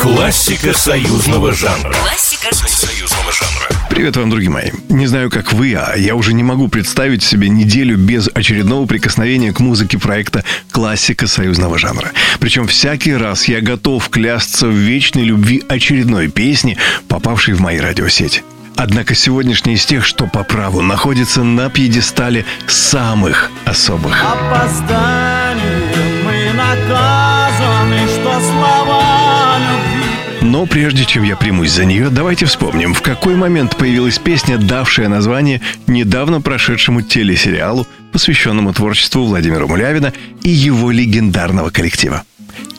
Классика союзного жанра. Классика союзного жанра. Привет вам, друзья мои. Не знаю, как вы, а я уже не могу представить себе неделю без очередного прикосновения к музыке проекта «Классика союзного жанра». Причем всякий раз я готов клясться в вечной любви очередной песни, попавшей в мои радиосети. Однако сегодняшний из тех, что по праву находится на пьедестале самых особых. Опозданием Но прежде чем я примусь за нее, давайте вспомним, в какой момент появилась песня, давшая название недавно прошедшему телесериалу, посвященному творчеству Владимира Мулявина и его легендарного коллектива.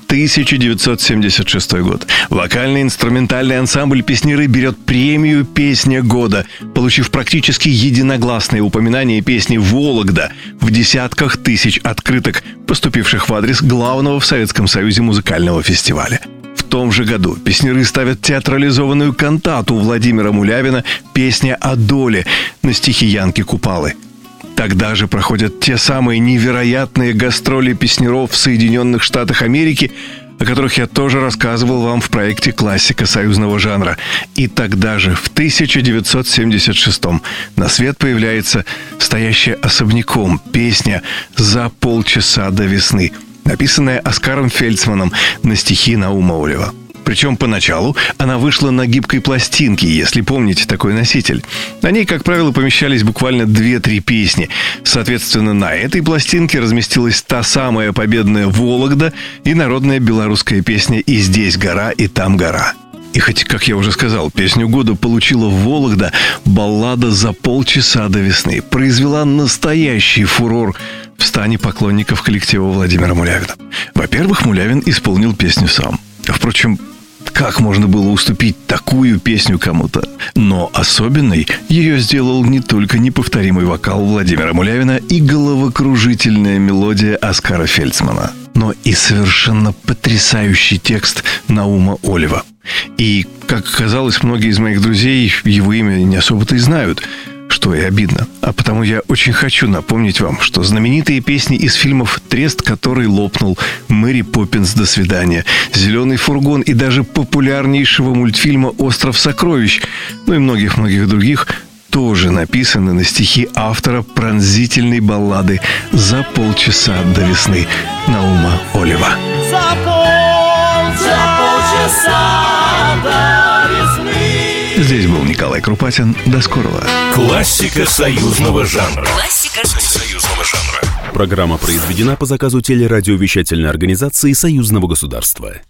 1976 год. Вокально-инструментальный ансамбль «Песнеры» берет премию «Песня года», получив практически единогласное упоминание песни «Вологда» в десятках тысяч открыток, поступивших в адрес главного в Советском Союзе музыкального фестиваля. Том же году. Песнеры ставят театрализованную кантату Владимира Мулявина «Песня о доле» на стихи Янки Купалы – Тогда же проходят те самые невероятные гастроли песнеров в Соединенных Штатах Америки, о которых я тоже рассказывал вам в проекте «Классика союзного жанра». И тогда же, в 1976 на свет появляется стоящая особняком песня «За полчаса до весны», написанная Оскаром Фельдсманом на стихи Наума Олева. Причем поначалу она вышла на гибкой пластинке, если помните такой носитель. На ней, как правило, помещались буквально 2-3 песни. Соответственно, на этой пластинке разместилась та самая победная «Вологда» и народная белорусская песня «И здесь гора, и там гора». И хоть, как я уже сказал, песню года получила Вологда, баллада «За полчаса до весны» произвела настоящий фурор в стане поклонников коллектива Владимира Мулявина. Во-первых, Мулявин исполнил песню сам. Впрочем, как можно было уступить такую песню кому-то? Но особенной ее сделал не только неповторимый вокал Владимира Мулявина и головокружительная мелодия Оскара Фельдсмана, но и совершенно потрясающий текст Наума Олева. И, как оказалось, многие из моих друзей его имя не особо-то и знают – что и обидно. А потому я очень хочу напомнить вам, что знаменитые песни из фильмов «Трест, который лопнул», «Мэри Поппинс. До свидания», «Зеленый фургон» и даже популярнейшего мультфильма «Остров сокровищ», ну и многих-многих других тоже написаны на стихи автора пронзительной баллады «За полчаса до весны» Наума Олева. За пол, за полчаса до весны Здесь был Николай Крупатин. До скорого. Классика союзного жанра. Классика Союзного жанра. Программа произведена по заказу телерадиовещательной организации Союзного государства.